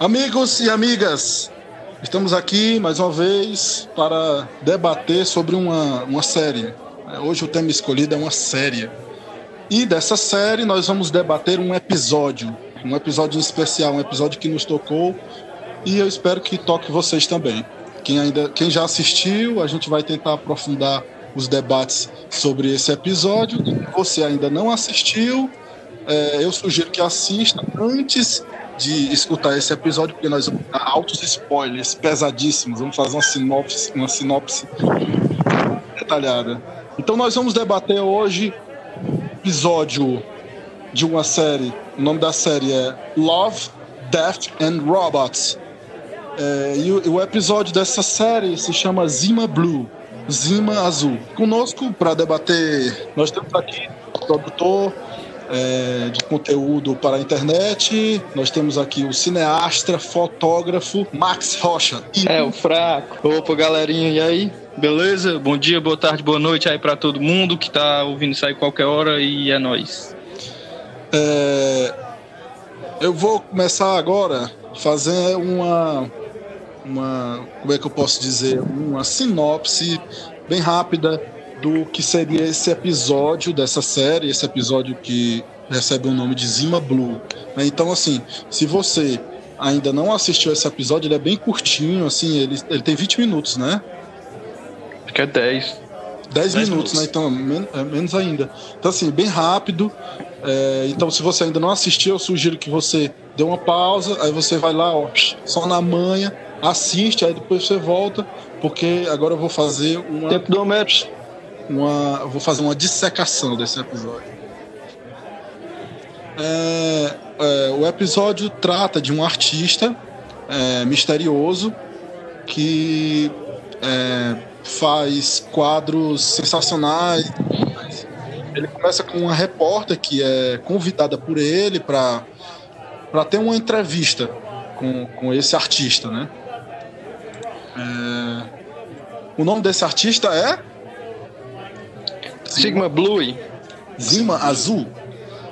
Amigos e amigas, estamos aqui mais uma vez para debater sobre uma, uma série. Hoje o tema escolhido é uma série. E dessa série nós vamos debater um episódio, um episódio especial, um episódio que nos tocou e eu espero que toque vocês também. Quem ainda, quem já assistiu, a gente vai tentar aprofundar os debates sobre esse episódio. Se você ainda não assistiu, é, eu sugiro que assista antes de escutar esse episódio, porque nós vamos dar altos spoilers pesadíssimos. Vamos fazer uma sinopse, uma sinopse detalhada. Então nós vamos debater hoje episódio de uma série. O nome da série é Love, Death and Robots. É, e o, o, episódio dessa série se chama Zima Blue, Zima Azul. Conosco para debater, nós temos aqui o produtor é, de conteúdo para a internet. Nós temos aqui o cineasta, fotógrafo Max Rocha. E... É, o fraco. Opa, galerinha, e aí? Beleza? Bom dia, boa tarde, boa noite aí para todo mundo que tá ouvindo isso aí qualquer hora e é nóis. É... Eu vou começar agora fazer uma uma como é que eu posso dizer uma sinopse bem rápida do que seria esse episódio dessa série, esse episódio que recebe o nome de Zima Blue. Né? Então, assim, se você ainda não assistiu esse episódio, ele é bem curtinho, assim, ele, ele tem 20 minutos, né? Acho que é 10. 10, 10 minutos, minutos, né? Então, men é menos ainda. Então, assim, bem rápido. É, então, se você ainda não assistiu, eu sugiro que você dê uma pausa, aí você vai lá, ó, só na manhã, assiste, aí depois você volta, porque agora eu vou fazer uma. Tempo do match uma, vou fazer uma dissecação desse episódio. É, é, o episódio trata de um artista é, misterioso que é, faz quadros sensacionais. Ele começa com uma repórter que é convidada por ele para ter uma entrevista com, com esse artista, né? É, o nome desse artista é Sigma Blue. Zima Azul.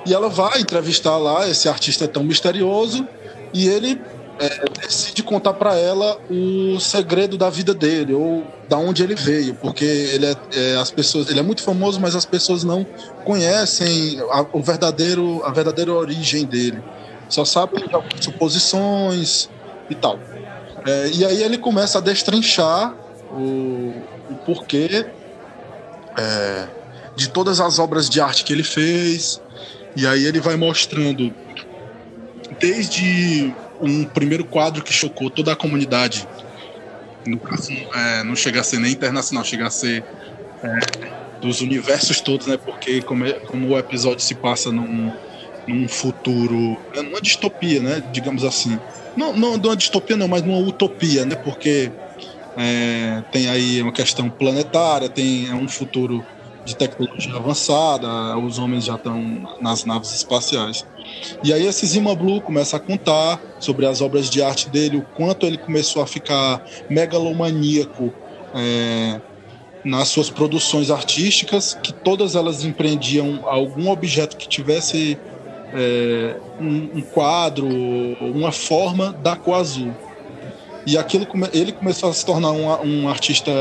E ela vai entrevistar lá esse artista tão misterioso e ele é, decide contar para ela o segredo da vida dele ou da onde ele veio, porque ele é, é, as pessoas, ele é muito famoso, mas as pessoas não conhecem a, o verdadeiro, a verdadeira origem dele. Só sabem de suposições e tal. É, e aí ele começa a destrinchar o, o porquê é, de todas as obras de arte que ele fez. E aí ele vai mostrando desde um primeiro quadro que chocou toda a comunidade. No caso, é, não chega a ser nem internacional, chega a ser é, dos universos todos, né? Porque como, é, como o episódio se passa num, num futuro, é numa distopia, né? Digamos assim. Não, não numa distopia não, mas numa utopia, né? Porque é, tem aí uma questão planetária, tem é um futuro de tecnologia avançada, os homens já estão nas naves espaciais. E aí esse Zima Blue começa a contar sobre as obras de arte dele, o quanto ele começou a ficar megalomaníaco é, nas suas produções artísticas, que todas elas empreendiam algum objeto que tivesse é, um, um, quadro, uma forma da cor azul. E aquilo ele começou a se tornar um, um artista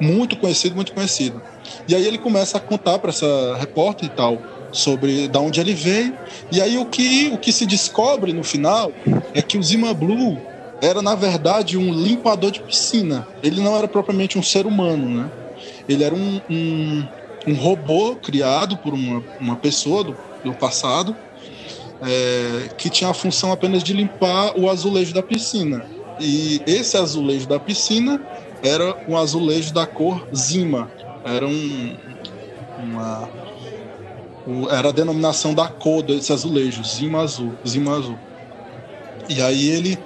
muito conhecido, muito conhecido. E aí ele começa a contar para essa repórter e tal sobre da onde ele veio. E aí o que, o que se descobre no final é que o Zima Blue era na verdade um limpador de piscina. Ele não era propriamente um ser humano, né? Ele era um, um, um robô criado por uma, uma pessoa do, do passado é, que tinha a função apenas de limpar o azulejo da piscina. E esse azulejo da piscina era um azulejo da cor Zima, era um, uma era a denominação da cor desse azulejo, Zima Azul, Zima Azul. E aí ele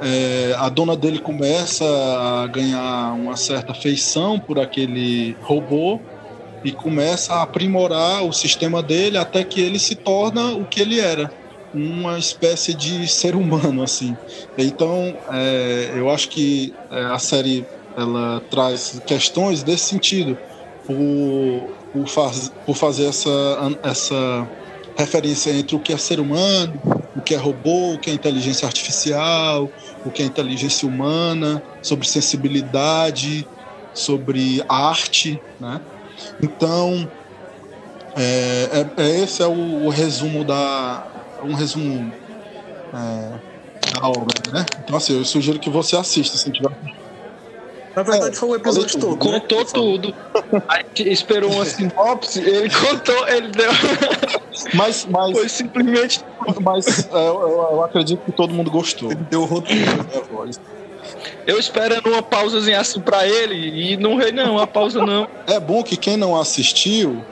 é, a dona dele começa a ganhar uma certa feição por aquele robô e começa a aprimorar o sistema dele até que ele se torna o que ele era, uma espécie de ser humano assim. Então, é, eu acho que é, a série ela traz questões desse sentido por, por, faz, por fazer essa, essa referência entre o que é ser humano o que é robô, o que é inteligência artificial, o que é inteligência humana, sobre sensibilidade, sobre arte, né? Então, é, é, é esse é o, o, resumo da um resumo é, da obra, né? Então assim, eu sugiro que você assista se tiver na verdade, é, foi o episódio todo. Né? Contou né? tudo. A gente esperou uma sinopse, ele contou, ele deu. Mas, mas. Foi simplesmente. Mas é, eu, eu, acredito que todo mundo gostou. Ele deu o roteiro, né, voz. Eu esperando uma pausazinha assim pra ele e não rei não, a pausa não. É bom que quem não assistiu,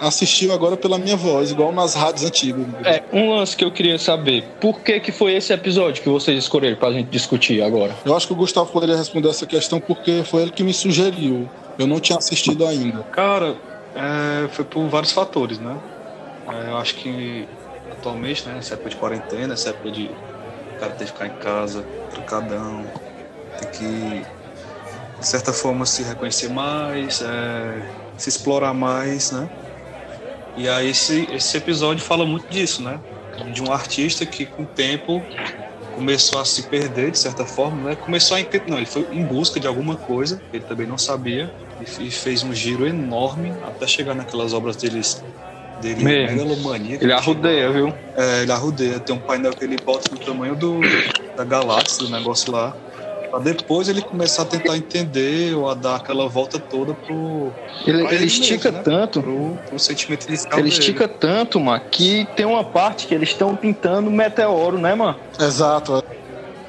assistiu agora pela minha voz, igual nas rádios antigas. É, um lance que eu queria saber, por que que foi esse episódio que vocês escolheram pra gente discutir agora? Eu acho que o Gustavo poderia responder essa questão porque foi ele que me sugeriu. Eu não tinha assistido ainda. Cara, é, foi por vários fatores, né? É, eu acho que atualmente, né, nessa época de quarentena, nessa época de o cara ter que ficar em casa, trancadão, tem que, de certa forma, se reconhecer mais, é, se explorar mais, né? E aí esse, esse episódio fala muito disso, né? De um artista que com o tempo começou a se perder de certa forma, né? Começou a entender, não, ele foi em busca de alguma coisa, ele também não sabia e fez um giro enorme até chegar naquelas obras deles dele, megalomania. Ele arrudeia, viu? É, ele arrudeia. Tem um painel que ele bota no tamanho do, da galáxia, do negócio lá. Pra depois ele começar a tentar entender ou a dar aquela volta toda pro. Ele, ele, ele estica mesmo, né? tanto. Pro, pro sentimento inicial. Ele dele. estica tanto, mano, que tem uma parte que eles estão pintando meteoro, né, mano? Exato.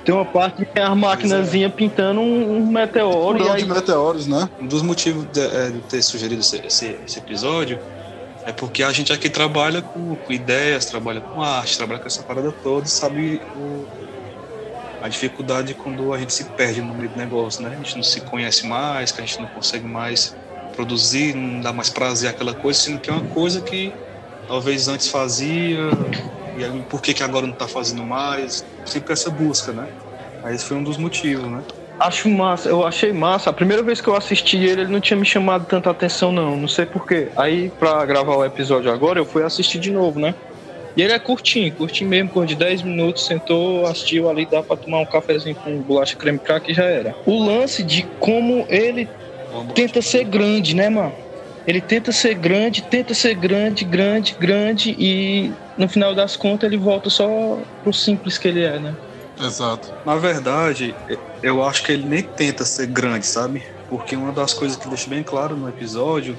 Tem uma parte que tem as maquinazinhas é. pintando um, um meteoro. Um aí... de meteoros, né? Um dos motivos de, é, de ter sugerido esse, esse, esse episódio é porque a gente aqui trabalha com, com, ideias, trabalha com arte, trabalha com essa parada toda, sabe o, a dificuldade quando a gente se perde no meio do negócio, né? A gente não se conhece mais, que a gente não consegue mais produzir, não dá mais prazer àquela coisa, sendo que é uma coisa que talvez antes fazia, e aí, por que, que agora não está fazendo mais? Sempre essa busca, né? Aí esse foi um dos motivos, né? Acho massa, eu achei massa. A primeira vez que eu assisti ele, ele não tinha me chamado tanta atenção, não. Não sei porquê. Aí, pra gravar o episódio agora, eu fui assistir de novo, né? E ele é curtinho, curtinho mesmo, por de 10 minutos, sentou, assistiu ali, dá pra tomar um cafezinho com bolacha creme crack e já era. O lance de como ele tenta ser grande, né, mano? Ele tenta ser grande, tenta ser grande, grande, grande e no final das contas ele volta só pro simples que ele é, né? Exato. Na verdade, eu acho que ele nem tenta ser grande, sabe? Porque uma das coisas que deixa bem claro no episódio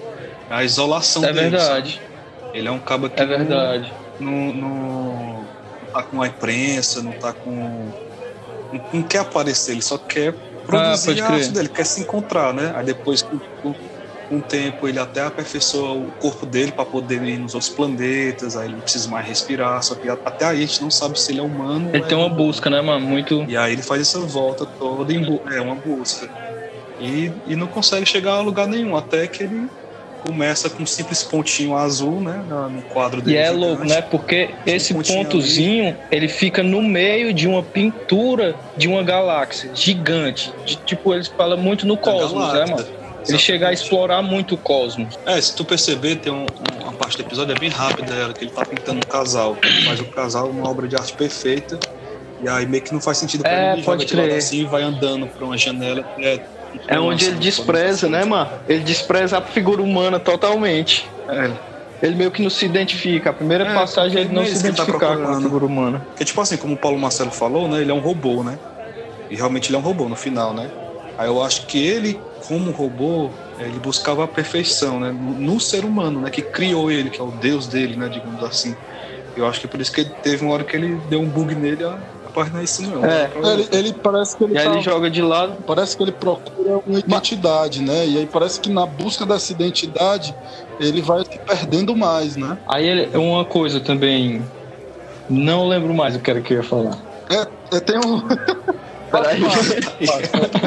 é a isolação é dele. É verdade. Sabe? Ele é um cabo que é verdade. Não, não, não, tá com a imprensa, não tá com. Não, não quer aparecer, ele só quer produzir ah, a arte dele, quer se encontrar, né? Aí depois, com, o tempo, ele até aperfeiçoa o corpo dele para poder ir nos outros planetas, aí ele não precisa mais respirar, só que até aí a gente não sabe se ele é humano. Ele tem é uma busca, né, mano? Muito. E aí ele faz essa volta toda em é uma busca. E, e não consegue chegar a lugar nenhum, até que ele começa com um simples pontinho azul, né, no quadro dele. E é louco, né, porque esse um pontozinho, ali. ele fica no meio de uma pintura de uma galáxia gigante. De, tipo, eles falam muito no cosmos, né, mano? Ele chega a explorar muito o cosmos. É, se tu perceber, tem um, uma parte do episódio é bem rápida, ela, que ele tá pintando um casal. Mas o casal é uma obra de arte perfeita. E aí meio que não faz sentido pra é, ele pode crer. assim e vai andando pra uma janela. É, é onde ele despreza, né, mano? Ele despreza a figura humana totalmente. É. Ele meio que não se identifica. A primeira é, passagem ele não é se identificar tá com a figura humana. Porque, tipo assim, como o Paulo Marcelo falou, né? Ele é um robô, né? E realmente ele é um robô no final, né? Aí eu acho que ele, como robô, ele buscava a perfeição, né? No, no ser humano, né? Que criou ele, que é o Deus dele, né? Digamos assim. Eu acho que por isso que teve uma hora que ele deu um bug nele, ó, rapaz, não é isso não. É, ele, ele, parece que ele, e tá, ele joga de lado. Parece que ele procura uma identidade, né? E aí parece que na busca dessa identidade ele vai se perdendo mais, né? Aí ele, uma coisa também, não lembro mais o que era que eu ia falar. É, é tem um Peraí.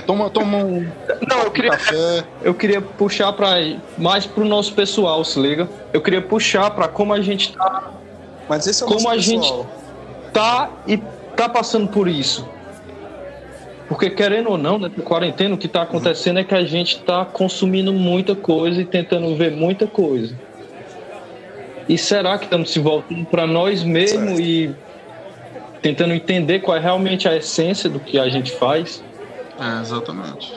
toma, toma um. Não, eu queria. Café. Eu queria puxar para mais pro nosso pessoal, se liga. Eu queria puxar para como a gente tá. Mas esse é o Como a pessoal. gente tá e tá passando por isso. Porque querendo ou não, né, quarentena, o que está acontecendo é que a gente está consumindo muita coisa e tentando ver muita coisa. E será que estamos se voltando para nós mesmos e tentando entender qual é realmente a essência do que a gente faz. É, exatamente.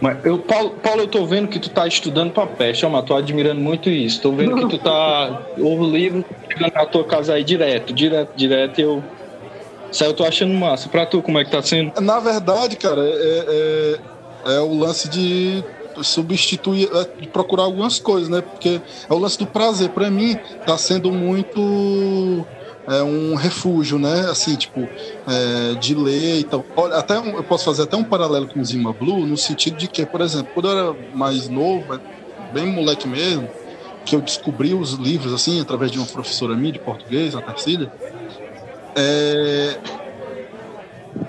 Mas eu, Paulo, Paulo, eu tô vendo que tu tá estudando pra peste, ó, mas tô admirando muito isso. Tô vendo que tu tá. O livro chegando na tua casa aí direto, direto, direto, eu. Isso aí eu tô achando massa. Pra tu, como é que tá sendo? Na verdade, cara, é, é, é o lance de substituir, é, de procurar algumas coisas, né? Porque é o lance do prazer. Para mim, tá sendo muito é um refúgio, né? Assim, tipo, é, de ler e tal. Olha, até um, eu posso fazer até um paralelo com o Zima Blue, no sentido de que, por exemplo, quando eu era mais novo, bem moleque mesmo, que eu descobri os livros, assim, através de uma professora minha de português, a Tarcília, é,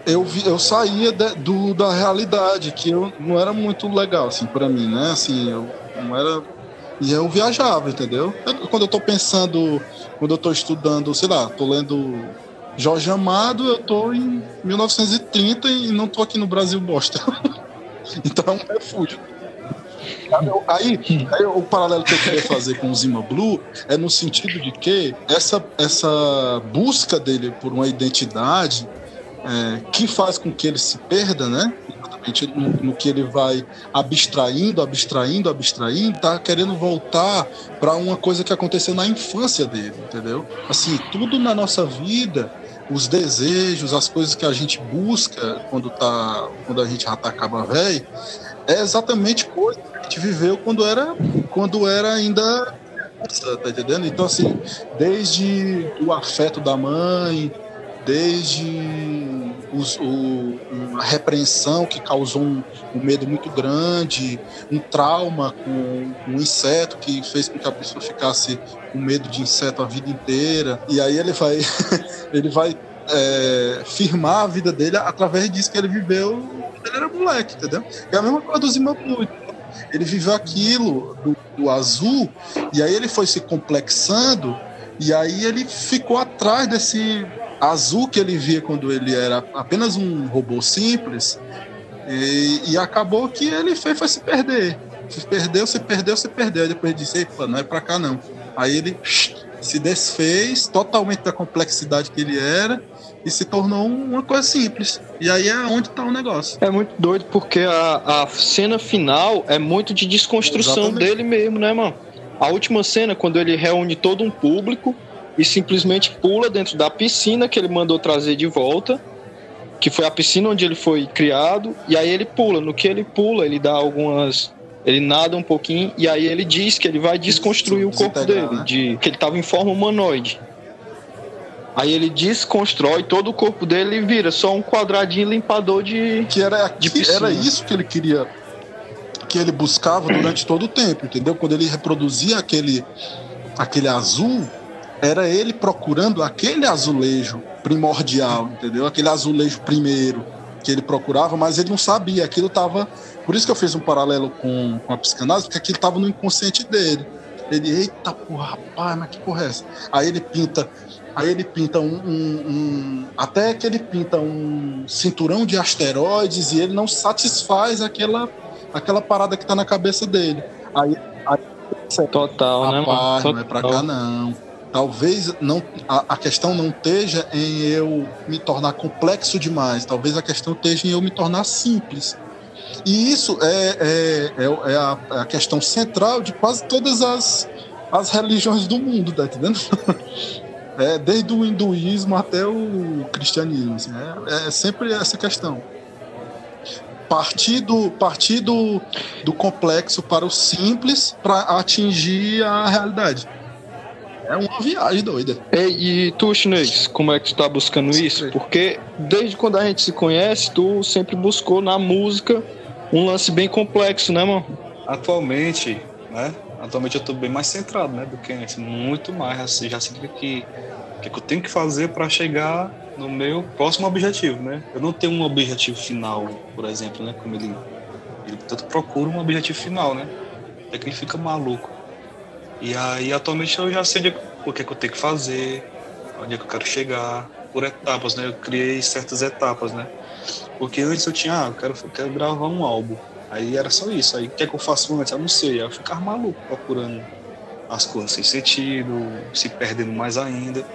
eu, vi, eu saía de, do, da realidade, que eu, não era muito legal, assim, para mim, né? Assim, eu não era e eu viajava, entendeu? Eu, quando eu tô pensando, quando eu tô estudando, sei lá, tô lendo Jorge Amado, eu tô em 1930 e não tô aqui no Brasil bosta. então é um refúgio. Aí, aí, o paralelo que eu queria fazer com o Zima Blue é no sentido de que essa, essa busca dele por uma identidade é, que faz com que ele se perda, né? No, no, que ele vai abstraindo, abstraindo, abstraindo, tá querendo voltar para uma coisa que aconteceu na infância dele, entendeu? Assim, tudo na nossa vida, os desejos, as coisas que a gente busca quando tá, quando a gente já tá acaba velho, é exatamente coisa que a gente viveu quando era, quando era ainda tá entendendo? Então assim, desde o afeto da mãe, desde os, o, uma repreensão que causou um, um, medo muito grande, um trauma com um inseto que fez com que a pessoa ficasse com medo de inseto a vida inteira. E aí ele vai, ele vai é, firmar a vida dele através disso que ele viveu quando ele era moleque, entendeu? É a mesma coisa do Zimbabwe. Ele viveu aquilo do, do azul e aí ele foi se complexando e aí ele ficou atrás desse azul que ele via quando ele era apenas um robô simples e, e acabou que ele fez foi se perder. Se perdeu, se perdeu, se perdeu. Aí depois disse, Epa, não é pra cá não. Aí ele se desfez totalmente da complexidade que ele era e se tornou uma coisa simples. E aí é onde está o negócio. É muito doido porque a, a cena final é muito de desconstrução Exatamente. dele mesmo, né, mano? A última cena, quando ele reúne todo um público e simplesmente pula dentro da piscina que ele mandou trazer de volta, que foi a piscina onde ele foi criado, e aí ele pula. No que ele pula, ele dá algumas. Ele nada um pouquinho e aí ele diz que ele vai desconstruir o corpo dele, né? de que ele estava em forma humanoide. Aí ele desconstrói todo o corpo dele e vira só um quadradinho limpador de. Que era, de era isso que ele queria. Que ele buscava durante todo o tempo, entendeu? Quando ele reproduzia aquele, aquele azul, era ele procurando aquele azulejo primordial, entendeu? Aquele azulejo primeiro que ele procurava, mas ele não sabia. Aquilo estava. Por isso que eu fiz um paralelo com, com a psicanálise, porque aquilo estava no inconsciente dele. Ele, eita porra, rapaz, mas que porra é essa? Aí ele pinta. Aí ele pinta um, um, um, Até que ele pinta um cinturão de asteroides e ele não satisfaz aquela, aquela parada que está na cabeça dele. Aí. aí Total, né, mano? Total. Não é pra cá, não talvez não a, a, questão não esteja em eu me tornar complexo demais, talvez a questão esteja em eu me tornar simples. E isso é, é, é, é a, a, questão central de quase todas as, as religiões do mundo, tá entendendo? É, desde o hinduísmo até o cristianismo. Assim, é, é sempre essa questão. Partir do, do complexo para o simples para atingir a realidade. É uma viagem doida. E, e tu, Chinês, como é que tu tá buscando isso? Porque desde quando a gente se conhece, tu sempre buscou na música um lance bem complexo, né, mano? Atualmente, né? Atualmente eu tô bem mais centrado, né? Do que antes. Muito mais. Assim, já sei o que, que eu tenho que fazer para chegar no meu próximo objetivo, né? Eu não tenho um objetivo final, por exemplo, né? Como ele, ele tanto procura um objetivo final, né? É que ele fica maluco. E aí, atualmente, eu já sei o que, é que eu tenho que fazer, onde é que eu quero chegar, por etapas, né? Eu criei certas etapas, né? Porque antes eu tinha, ah, eu quero, eu quero gravar um álbum. Aí era só isso. Aí o que é que eu faço antes? Eu não sei. Eu ficava maluco procurando as coisas sem sentido, se perdendo mais ainda.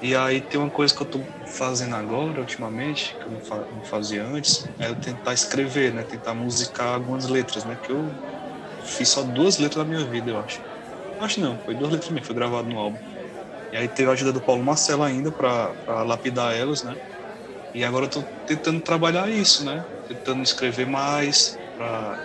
E aí tem uma coisa que eu tô fazendo agora, ultimamente, que eu não, fazia antes, é eu tentar escrever, né? Tentar musicar algumas letras, né? Que eu fiz só duas letras na minha vida, eu acho. Acho não, foi duas letras mesmo, foi gravado no álbum. E aí teve a ajuda do Paulo Marcelo ainda para lapidar elas, né? E agora eu tô tentando trabalhar isso, né? Tentando escrever mais, para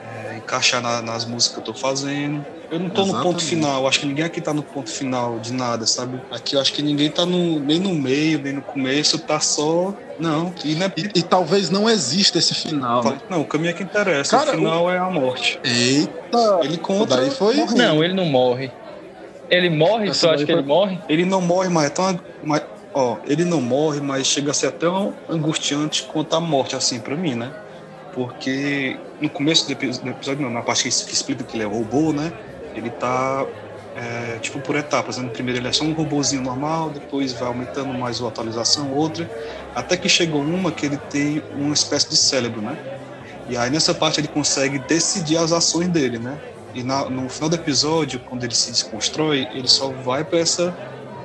é, encaixar na, nas músicas que eu tô fazendo eu não tô Exatamente. no ponto final, acho que ninguém aqui tá no ponto final de nada, sabe? Aqui eu acho que ninguém tá no, nem no meio, nem no começo, tá só. Não. E, é... e, e talvez não exista esse final. Né? Não, o caminho é que interessa. Cara, o final o... é a morte. Eita! Ele conta. Daí foi. Não, ele não morre. Ele morre, Essa tu acha que ele morre? Ele não morre, mas é tão. Mas, ó, ele não morre, mas chega a ser até angustiante quanto a morte, assim, pra mim, né? Porque no começo do episódio, não, na parte que explica que ele é robô, né? Ele tá é, tipo por etapas. Né? Primeiro ele é só um robozinho normal, depois vai aumentando mais uma atualização, outra, até que chegou uma que ele tem uma espécie de cérebro, né? E aí nessa parte ele consegue decidir as ações dele, né? E na, no final do episódio, quando ele se desconstrói, ele só vai para essa,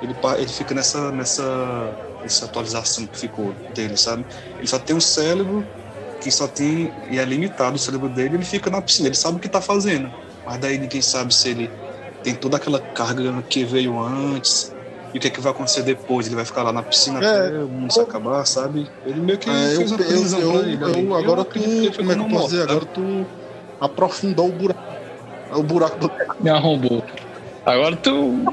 ele, ele fica nessa nessa essa atualização que ficou dele, sabe? Ele só tem um cérebro que só tem e é limitado o cérebro dele, ele fica na piscina, ele sabe o que está fazendo mas daí ninguém sabe se ele tem toda aquela carga que veio antes e o que, é que vai acontecer depois. Ele vai ficar lá na piscina é, até o mundo se acabar, sabe? Ele meio que é, fez eu, uma eu, ele. Eu, agora eu tu, como é que eu posso dizer? Agora tu aprofundou o buraco. O buraco do... Me arrombou. Agora tu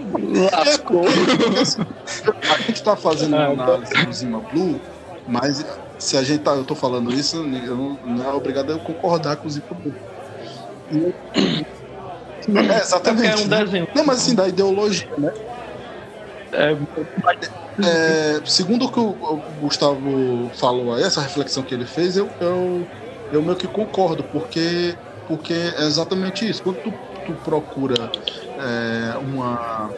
lascou. É, a gente tá fazendo uma análise do Zima Blue, mas se a gente tá, eu tô falando isso, eu não, não é obrigado a eu concordar com o Zima Blue. É, exatamente. É um desenho. Não, mas assim, da ideologia, né? É, é, segundo o que o Gustavo falou aí, essa reflexão que ele fez, eu, eu, eu meio que concordo, porque, porque é exatamente isso. Quando tu, tu procura é, uma,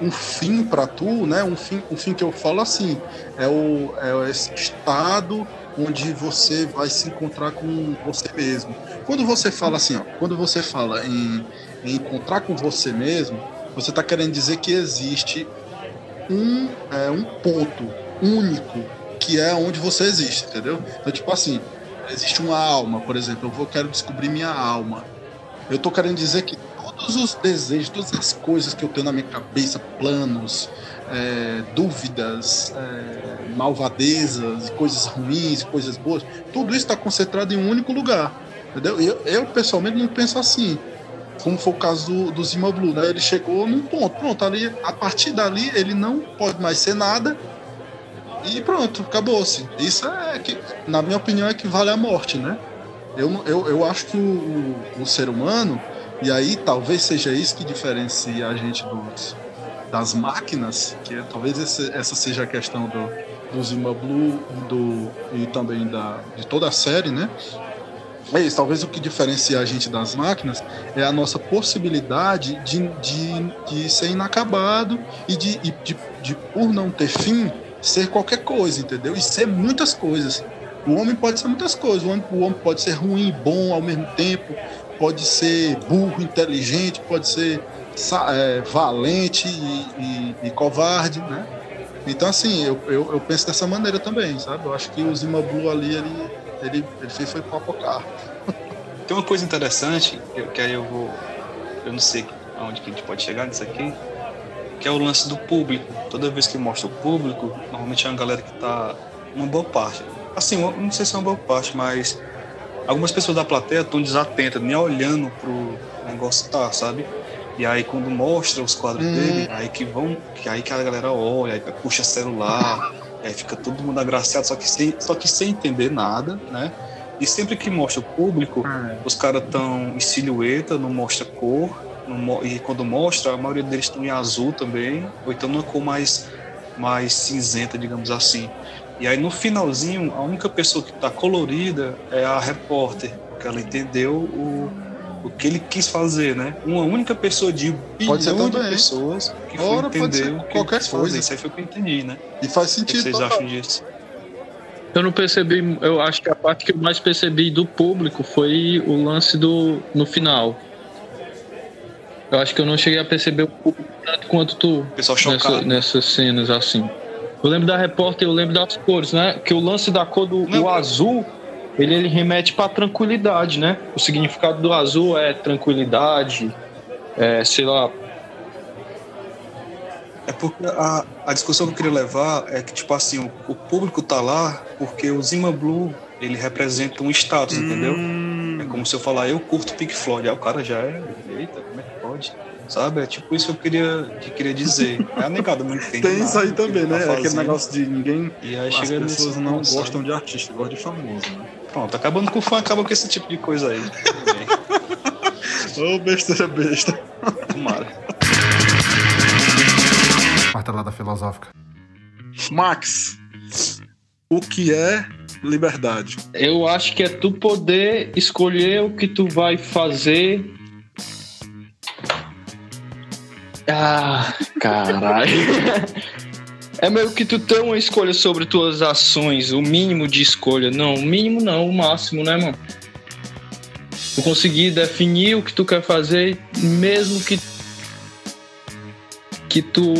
um fim para tu, né? Um fim, um fim que eu falo assim, é, o, é esse estado onde você vai se encontrar com você mesmo. Quando você fala assim, ó, quando você fala em encontrar com você mesmo, você está querendo dizer que existe um, é, um ponto único que é onde você existe, entendeu? Então, tipo assim, existe uma alma, por exemplo, eu vou quero descobrir minha alma. Eu tô querendo dizer que todos os desejos, todas as coisas que eu tenho na minha cabeça, planos, é, dúvidas, é, malvadezas, coisas ruins, coisas boas, tudo isso está concentrado em um único lugar. Entendeu? Eu, eu, pessoalmente não penso assim. Como foi o caso do, do Zima Blue, né? Ele chegou num ponto, pronto, ali, a partir dali ele não pode mais ser nada e pronto, acabou-se. Isso é que, na minha opinião, equivale à morte, né? Eu, eu, eu acho que o, o, o ser humano, e aí talvez seja isso que diferencia a gente dos, das máquinas, que é, talvez esse, essa seja a questão do, do Zima Blue do, e também da, de toda a série, né? É isso, talvez o que diferencia a gente das máquinas é a nossa possibilidade de, de, de ser inacabado e de, de, de, por não ter fim, ser qualquer coisa, entendeu? E ser muitas coisas. O homem pode ser muitas coisas. O homem, o homem pode ser ruim e bom ao mesmo tempo, pode ser burro, inteligente, pode ser é, valente e, e, e, covarde, né? Então, assim, eu, eu, eu, penso dessa maneira também, sabe? Eu acho que o Zima Blue ali, ele, ele, ele fez foi papocar. Tem uma coisa interessante, que aí eu vou. Eu não sei aonde que a gente pode chegar nisso aqui, que é o lance do público. Toda vez que mostra o público, normalmente é uma galera que tá. Uma boa parte. Assim, não sei se é uma boa parte, mas algumas pessoas da plateia estão desatentas, nem olhando pro negócio tá, sabe? E aí quando mostra os quadros hum. dele, aí que vão, que aí que a galera olha, aí puxa celular, aí fica todo mundo agraciado, só que sem, só que sem entender nada, né? E sempre que mostra o público, hum. os caras estão em silhueta, não mostra cor, não, e quando mostra, a maioria deles estão em azul também, ou então numa cor mais, mais cinzenta, digamos assim. E aí no finalzinho, a única pessoa que está colorida é a repórter, porque ela entendeu o o que ele quis fazer, né? Uma única pessoa de um bilhão de pessoas que Ora, foi entender o que qualquer coisa. Fazer. Isso aí foi o que eu entendi, né? E faz sentido. O que vocês acham disso? Eu não percebi, eu acho que a parte que eu mais percebi do público foi o lance do no final. Eu acho que eu não cheguei a perceber o público tanto quanto tu Pessoal nessa, nessas cenas assim. Eu lembro da repórter, eu lembro das cores, né? Que o lance da cor do azul, ele, ele remete pra tranquilidade, né? O significado do azul é tranquilidade, é, sei lá, É porque a, a discussão que eu queria levar é que, tipo assim, o, o público tá lá porque o Zima Blue, ele representa um status, entendeu? Hum, É como se eu falar, eu curto Pink Floyd, aí o cara já é, eita, como é que pode? Sabe? É tipo isso que eu queria, que eu queria dizer. É a negada, não entende Tem isso nada aí do que também, tá né? Aquele fazendo. negócio de ninguém. E aí As pessoas nesse não gostam de artista, gostam de famoso, né? Pronto, acabando com o fã, acaba com esse tipo de coisa aí. Ô, besteira besta. tomara. Martelada filosófica. Max, o que é liberdade? Eu acho que é tu poder escolher o que tu vai fazer. Ah, caralho. É meio que tu ter uma escolha sobre tuas ações, o mínimo de escolha. Não, o mínimo não, o máximo, né, mano? Tu conseguir definir o que tu quer fazer, mesmo que que tu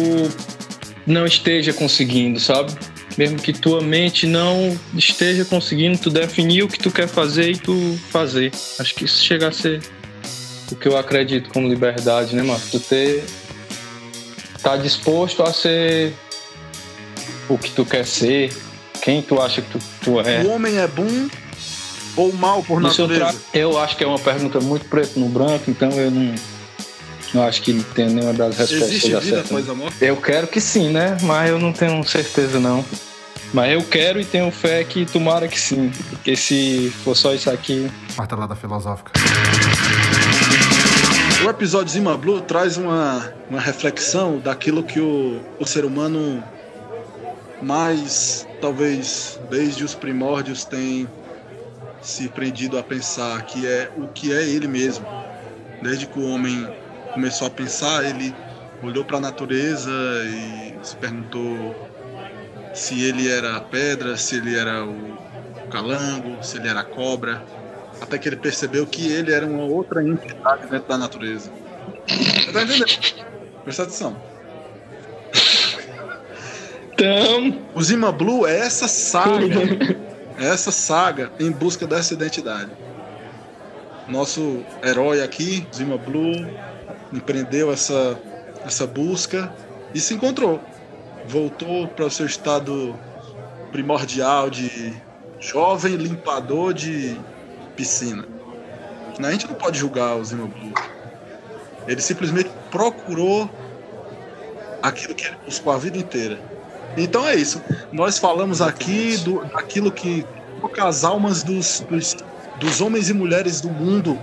não esteja conseguindo, sabe? Mesmo que tua mente não esteja conseguindo, tu definir o que tu quer fazer e tu fazer. Acho que isso chega a ser o que eu acredito como liberdade, né, mano? Tu ter. tá disposto a ser o que tu quer ser, quem tu acha que tu, tu é. O homem é bom ou mal por Isso eu, natureza? tra- eu acho que é uma pergunta muito preto no branco, então eu não, não acho que tem nenhuma das respostas Existe vida acertadas. após a morte? Eu quero que sim, né? Mas eu não tenho certeza não. Mas eu quero e tenho fé que tomara que sim. Porque se for só isso aqui. Martelada filosófica. O episódio Zima Blue traz uma, uma reflexão daquilo que o, o ser humano mais, talvez, desde os primórdios tem se prendido a pensar, que é o que é ele mesmo. Desde que o homem começou a pensar, ele olhou para a natureza e se perguntou se ele era a pedra, se ele era o calango, se ele era a cobra, até que ele percebeu que ele era uma outra entidade dentro da natureza. Você tá entendendo? Presta atenção. Então, O Zima Blue é essa saga, é essa saga em busca dessa identidade. Nosso herói aqui, Zima Blue, empreendeu essa, essa busca e se encontrou. Voltou para o seu estado primordial de jovem limpador de piscina. A gente não pode julgar o Zima Blue. Ele simplesmente procurou aquilo que ele buscou a vida inteira. Então é isso. Nós falamos aqui do, daquilo que toca as almas dos, dos, dos homens e mulheres do mundo,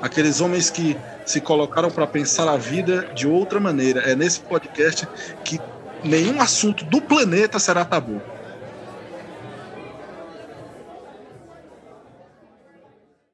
aqueles homens que se colocaram para pensar a vida de outra maneira. É nesse podcast que nenhum assunto do planeta será tabu.